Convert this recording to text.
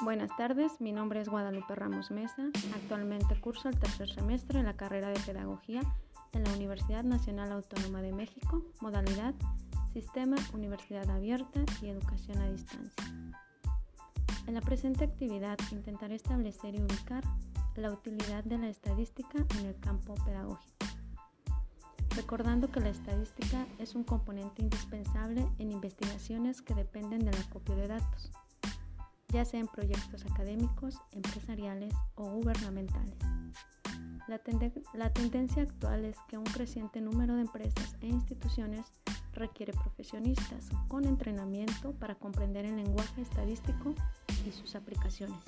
Buenas tardes, mi nombre es Guadalupe Ramos Mesa. Actualmente curso el tercer semestre en la carrera de Pedagogía en la Universidad Nacional Autónoma de México, modalidad Sistema Universidad Abierta y Educación a Distancia. En la presente actividad intentaré establecer y ubicar la utilidad de la estadística en el campo pedagógico, recordando que la estadística es un componente indispensable en investigaciones que dependen del acopio de datos ya sea en proyectos académicos, empresariales o gubernamentales. La, la, tendencia actual es que un creciente número de empresas e instituciones requiere profesionistas con entrenamiento para comprender el lenguaje estadístico y sus aplicaciones.